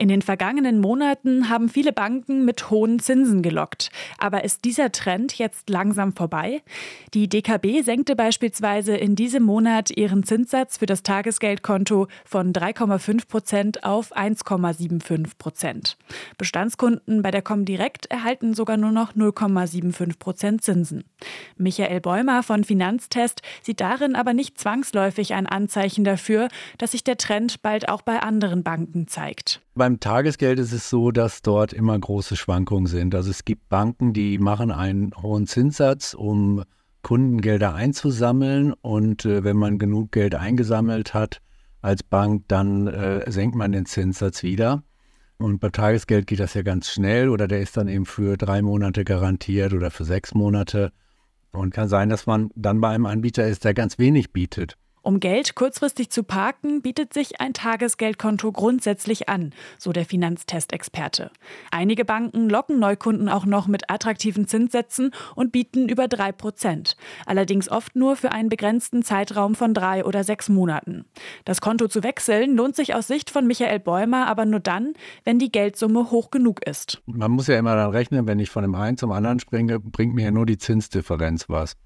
In den vergangenen Monaten haben viele Banken mit hohen Zinsen gelockt. Aber ist dieser Trend jetzt langsam vorbei? Die DKB senkte beispielsweise in diesem Monat ihren Zinssatz für das Tagesgeldkonto von 3,5 Prozent auf 1,75 Prozent. Bestandskunden bei der Comdirect erhalten sogar nur noch 0,75 Prozent Zinsen. Michael Bäumer von Finanztest sieht darin aber nicht zwangsläufig ein Anzeichen dafür, dass sich der Trend bald auch bei anderen Banken zeigt. Beim Tagesgeld ist es so, dass dort immer große Schwankungen sind. Also es gibt Banken, die machen einen hohen Zinssatz, um Kundengelder einzusammeln und äh, wenn man genug Geld eingesammelt hat als Bank, dann äh, senkt man den Zinssatz wieder. Und bei Tagesgeld geht das ja ganz schnell oder der ist dann eben für drei Monate garantiert oder für sechs Monate. Und kann sein, dass man dann bei einem Anbieter ist, der ganz wenig bietet. Um Geld kurzfristig zu parken, bietet sich ein Tagesgeldkonto grundsätzlich an, so der Finanztestexperte. Einige Banken locken Neukunden auch noch mit attraktiven Zinssätzen und bieten über drei Prozent. Allerdings oft nur für einen begrenzten Zeitraum von drei oder sechs Monaten. Das Konto zu wechseln lohnt sich aus Sicht von Michael Bäumer aber nur dann, wenn die Geldsumme hoch genug ist. Man muss ja immer dann rechnen, wenn ich von dem einen zum anderen springe, bringt mir ja nur die Zinsdifferenz was.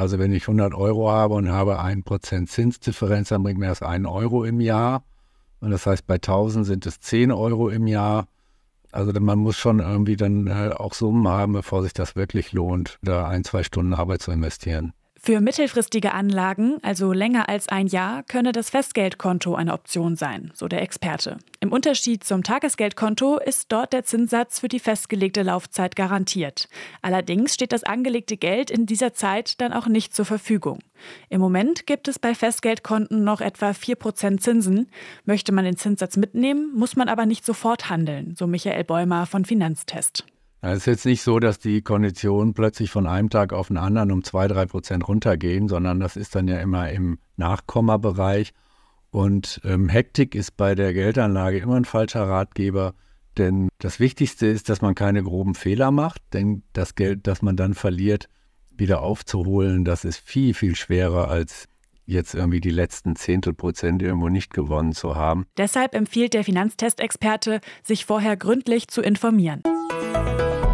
Also wenn ich 100 Euro habe und habe 1% Zinsdifferenz, dann bringt mir das 1 Euro im Jahr. Und das heißt, bei 1000 sind es 10 Euro im Jahr. Also man muss schon irgendwie dann äh, auch Summen haben, bevor sich das wirklich lohnt, da ein, zwei Stunden Arbeit zu investieren. Für mittelfristige Anlagen, also länger als ein Jahr, könne das Festgeldkonto eine Option sein, so der Experte. Im Unterschied zum Tagesgeldkonto ist dort der Zinssatz für die festgelegte Laufzeit garantiert. Allerdings steht das angelegte Geld in dieser Zeit dann auch nicht zur Verfügung. Im Moment gibt es bei Festgeldkonten noch etwa 4% Zinsen. Möchte man den Zinssatz mitnehmen, muss man aber nicht sofort handeln, so Michael Bäumer von Finanztest. Es ist jetzt nicht so, dass die Konditionen plötzlich von einem Tag auf den anderen um zwei, drei Prozent runtergehen, sondern das ist dann ja immer im Nachkommabereich. Und ähm, Hektik ist bei der Geldanlage immer ein falscher Ratgeber, denn das Wichtigste ist, dass man keine groben Fehler macht, denn das Geld, das man dann verliert, wieder aufzuholen, das ist viel, viel schwerer als jetzt irgendwie die letzten Zehntel Prozent irgendwo nicht gewonnen zu haben. Deshalb empfiehlt der Finanztestexperte, sich vorher gründlich zu informieren.